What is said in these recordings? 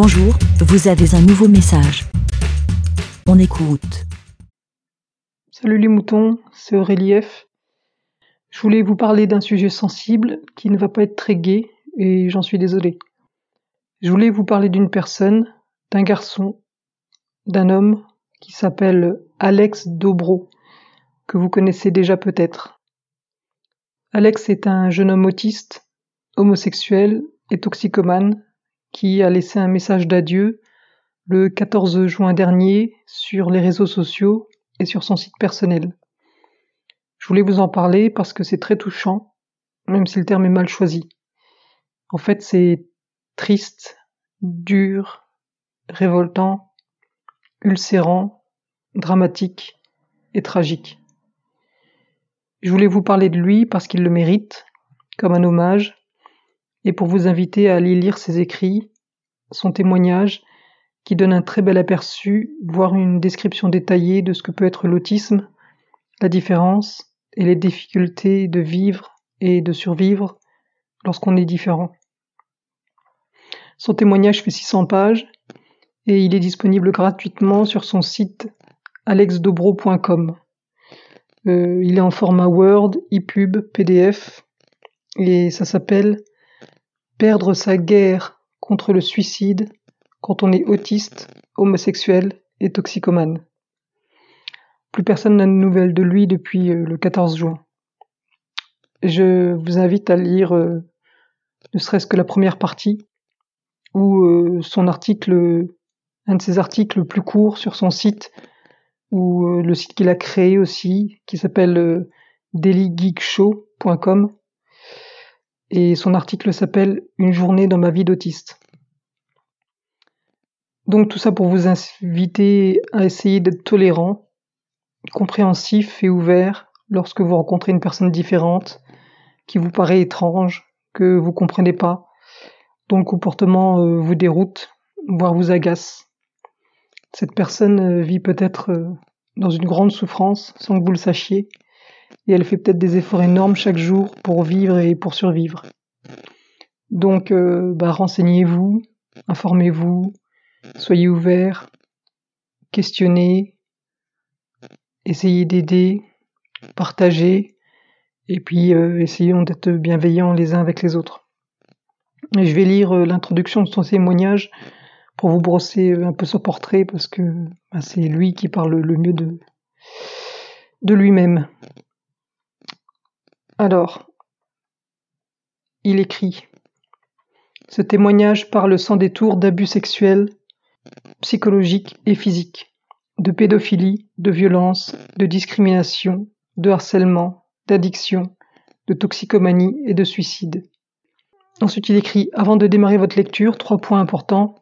Bonjour, vous avez un nouveau message. On écoute. Salut les moutons, c'est Aurélie F. Je voulais vous parler d'un sujet sensible qui ne va pas être très gai et j'en suis désolé. Je voulais vous parler d'une personne, d'un garçon, d'un homme qui s'appelle Alex Dobro, que vous connaissez déjà peut-être. Alex est un jeune homme autiste, homosexuel et toxicomane qui a laissé un message d'adieu le 14 juin dernier sur les réseaux sociaux et sur son site personnel. Je voulais vous en parler parce que c'est très touchant, même si le terme est mal choisi. En fait, c'est triste, dur, révoltant, ulcérant, dramatique et tragique. Je voulais vous parler de lui parce qu'il le mérite, comme un hommage, et pour vous inviter à aller lire ses écrits, son témoignage, qui donne un très bel aperçu, voire une description détaillée de ce que peut être l'autisme, la différence et les difficultés de vivre et de survivre lorsqu'on est différent. Son témoignage fait 600 pages et il est disponible gratuitement sur son site alexdobro.com. Euh, il est en format Word, ePub, PDF et ça s'appelle Perdre sa guerre contre le suicide quand on est autiste, homosexuel et toxicomane. Plus personne n'a de nouvelles de lui depuis euh, le 14 juin. Je vous invite à lire euh, ne serait-ce que la première partie ou euh, son article, un de ses articles plus courts sur son site ou le site qu'il a créé aussi qui s'appelle dailygeekshow.com et son article s'appelle Une journée dans ma vie d'autiste. Donc tout ça pour vous inviter à essayer d'être tolérant, compréhensif et ouvert lorsque vous rencontrez une personne différente qui vous paraît étrange, que vous comprenez pas, dont le comportement euh, vous déroute, voire vous agace. Cette personne euh, vit peut-être euh, dans une grande souffrance sans que vous le sachiez, et elle fait peut-être des efforts énormes chaque jour pour vivre et pour survivre. Donc, euh, bah, renseignez-vous, informez-vous, soyez ouverts, questionnez, essayez d'aider, partagez, et puis euh, essayons d'être bienveillants les uns avec les autres. Je vais lire euh, l'introduction de son témoignage pour vous brosser un peu son portrait, parce que bah, c'est lui qui parle le mieux de lui-même. Alors, il écrit Ce témoignage parle sans détour d'abus sexuels, psychologiques et physiques, de pédophilie, de violence, de discrimination, de harcèlement, d'addiction, de toxicomanie et de suicide. Ensuite, il écrit Avant de démarrer votre lecture, trois points importants.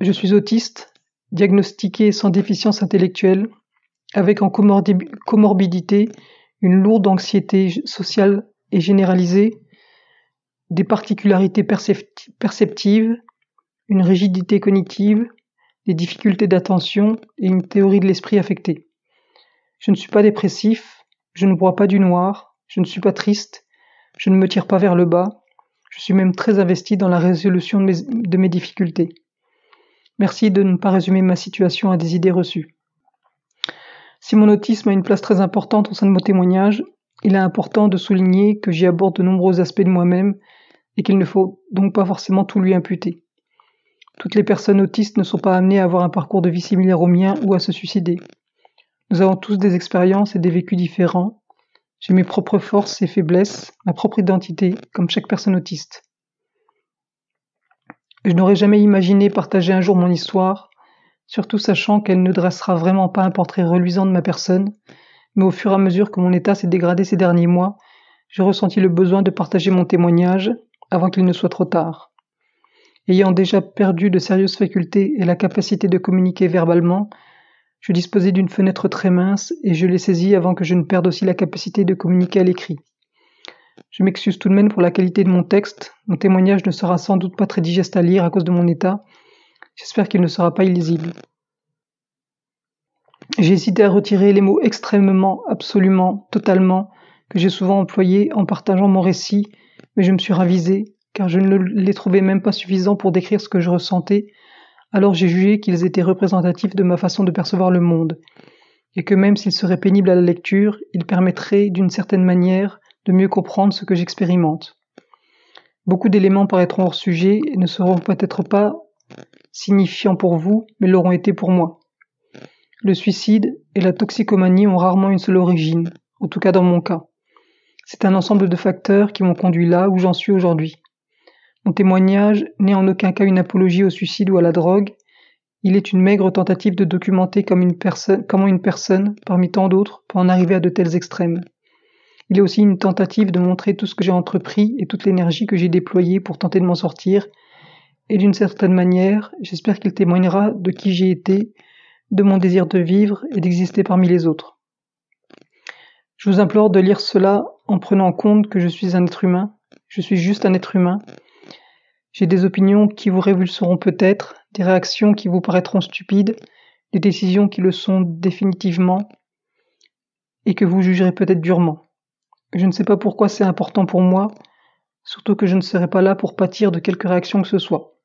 Je suis autiste, diagnostiqué sans déficience intellectuelle, avec en comorbidité une lourde anxiété sociale et généralisée, des particularités perceptives, une rigidité cognitive, des difficultés d'attention et une théorie de l'esprit affecté. Je ne suis pas dépressif, je ne bois pas du noir, je ne suis pas triste, je ne me tire pas vers le bas, je suis même très investi dans la résolution de mes difficultés. Merci de ne pas résumer ma situation à des idées reçues. Si mon autisme a une place très importante au sein de mon témoignage, il est important de souligner que j'y aborde de nombreux aspects de moi-même et qu'il ne faut donc pas forcément tout lui imputer. Toutes les personnes autistes ne sont pas amenées à avoir un parcours de vie similaire au mien ou à se suicider. Nous avons tous des expériences et des vécus différents. J'ai mes propres forces et faiblesses, ma propre identité, comme chaque personne autiste. Je n'aurais jamais imaginé partager un jour mon histoire, surtout sachant qu'elle ne dressera vraiment pas un portrait reluisant de ma personne, mais au fur et à mesure que mon état s'est dégradé ces derniers mois, j'ai ressenti le besoin de partager mon témoignage avant qu'il ne soit trop tard. Ayant déjà perdu de sérieuses facultés et la capacité de communiquer verbalement, je disposais d'une fenêtre très mince et je l'ai saisie avant que je ne perde aussi la capacité de communiquer à l'écrit. Je m'excuse tout de même pour la qualité de mon texte, mon témoignage ne sera sans doute pas très digeste à lire à cause de mon état, J'espère qu'il ne sera pas illisible. J'ai hésité à retirer les mots extrêmement, absolument, totalement, que j'ai souvent employés en partageant mon récit, mais je me suis ravisé, car je ne les trouvais même pas suffisants pour décrire ce que je ressentais, Alors j'ai jugé qu'ils étaient représentatifs de ma façon de percevoir le monde, et que même s'ils seraient pénibles à la lecture, ils permettraient d'une certaine manière de mieux comprendre ce que j'expérimente. Beaucoup d'éléments paraîtront hors sujet et ne seront peut-être pas signifiants pour vous, mais l'auront été pour moi. Le suicide et la toxicomanie ont rarement une seule origine, en tout cas dans mon cas. C'est un ensemble de facteurs qui m'ont conduit là où j'en suis aujourd'hui. Mon témoignage n'est en aucun cas une apologie au suicide ou à la drogue, il est une maigre tentative de documenter comment une personne, parmi tant d'autres, peut en arriver à de tels extrêmes. Il est aussi une tentative de montrer tout ce que j'ai entrepris et toute l'énergie que j'ai déployée pour tenter de m'en sortir, et d'une certaine manière, j'espère qu'il témoignera de qui j'ai été, de mon désir de vivre et d'exister parmi les autres. Je vous implore de lire cela en prenant en compte que je suis un être humain, je suis juste un être humain, j'ai des opinions qui vous révulseront peut-être, des réactions qui vous paraîtront stupides, des décisions qui le sont définitivement, et que vous jugerez peut-être durement. Je ne sais pas pourquoi c'est important pour moi, surtout que je ne serai pas là pour pâtir de quelque réaction que ce soit.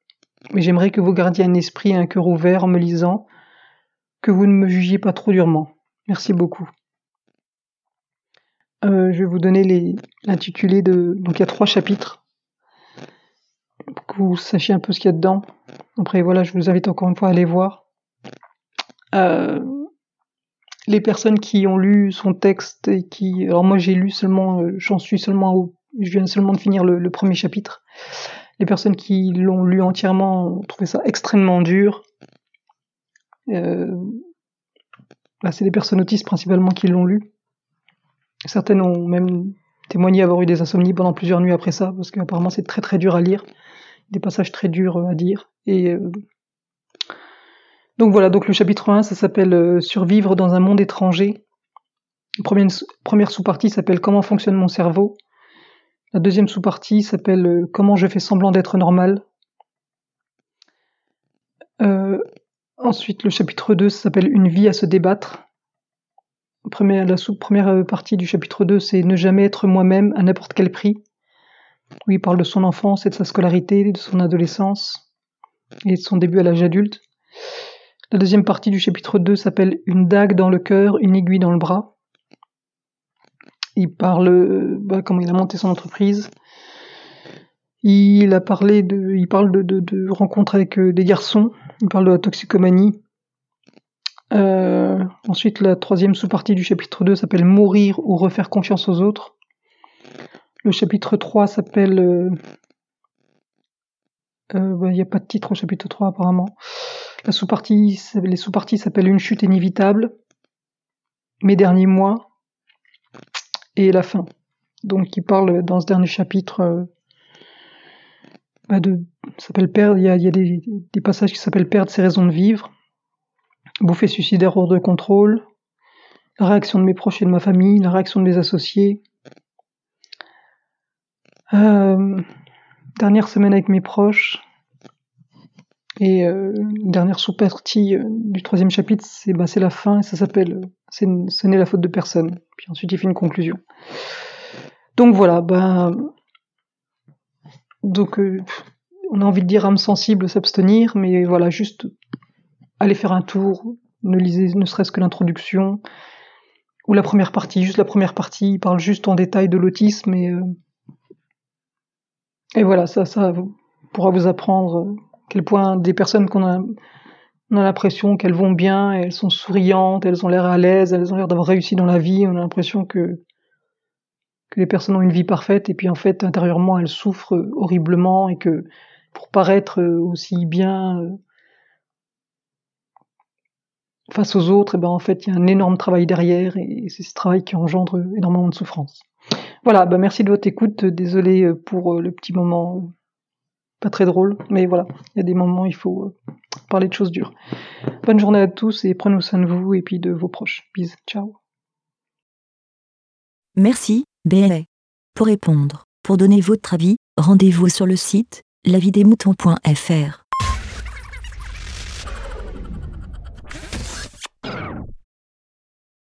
Mais j'aimerais que vous gardiez un esprit et un cœur ouvert en me lisant, que vous ne me jugiez pas trop durement. Merci beaucoup. Euh, je vais vous donner l'intitulé de. Donc il y a trois chapitres pour que vous sachiez un peu ce qu'il y a dedans. Après, voilà, je vous invite encore une fois à aller voir. Euh, les personnes qui ont lu son texte et qui, alors moi j'ai lu seulement, euh, j'en suis seulement, au, je viens seulement de finir le, premier chapitre. Les personnes qui l'ont lu entièrement ont trouvé ça extrêmement dur. Euh, c'est des personnes autistes principalement qui l'ont lu. Certaines ont même témoigné avoir eu des insomnies pendant plusieurs nuits après ça, parce qu'apparemment c'est très très dur à lire des passages très durs à dire. Et euh, donc voilà, donc le chapitre 1, ça s'appelle euh, Survivre dans un monde étranger. Première sous-partie s'appelle Comment fonctionne mon cerveau. La deuxième sous-partie s'appelle Comment je fais semblant d'être normal. ensuite, le chapitre 2 s'appelle Une vie à se débattre. La première partie du chapitre 2, c'est Ne jamais être moi-même à n'importe quel prix où il parle de son enfance et de sa scolarité, de son adolescence et de son début à l'âge adulte. La deuxième partie du chapitre 2 s'appelle Une dague dans le cœur, une aiguille dans le bras. Il parle bah, comment il a monté son entreprise. Il a parlé de, il parle de, de, rencontres avec euh, des garçons. Il parle de la toxicomanie. Euh, ensuite, la troisième sous-partie du chapitre 2 s'appelle Mourir ou refaire confiance aux autres. Le chapitre 3 s'appelle... Euh, euh, bah, il n'y a pas de titre au chapitre 3 apparemment. La sous-partie, les sous-parties s'appellent Une chute inévitable, Mes derniers mois et la fin. Donc il parle dans ce dernier chapitre euh, bah, de s'appelle perdre. Il y a, des, passages qui s'appellent perdre ses raisons de vivre, bouffée suicidaire hors de contrôle, la réaction de mes proches et de ma famille, la réaction de mes associés, euh, dernière semaine avec mes proches. Et euh, dernière sous-partie euh, du troisième chapitre, c'est bah, la fin, et ça s'appelle Ce n'est la faute de personne. Puis ensuite, il fait une conclusion. Donc voilà, bah, donc euh, on a envie de dire âme sensible, s'abstenir, mais voilà, juste aller faire un tour, ne lisez ne serait-ce que l'introduction, ou la première partie, juste la première partie, il parle juste en détail de l'autisme et et voilà, ça, ça pourra vous apprendre quel point des personnes qu'on a, on a l'impression qu'elles vont bien, elles sont souriantes, elles ont l'air à l'aise, elles ont l'air d'avoir réussi dans la vie, on a l'impression que, que les personnes ont une vie parfaite, et puis en fait, intérieurement, elles souffrent horriblement, et que pour paraître aussi bien euh, face aux autres, eh ben en fait, il y a un énorme travail derrière, et c'est ce travail qui engendre énormément de souffrance. Voilà, bah merci de votre écoute. Désolé euh, pour euh, le petit moment pas très drôle, mais voilà, il y a des moments où il faut parler de choses dures. Bonne journée à tous et prenez soin de vous et puis de vos proches. Bisous, ciao. Merci, BLA. Pour répondre, pour donner votre avis, rendez-vous sur le site lavidemouton.fr.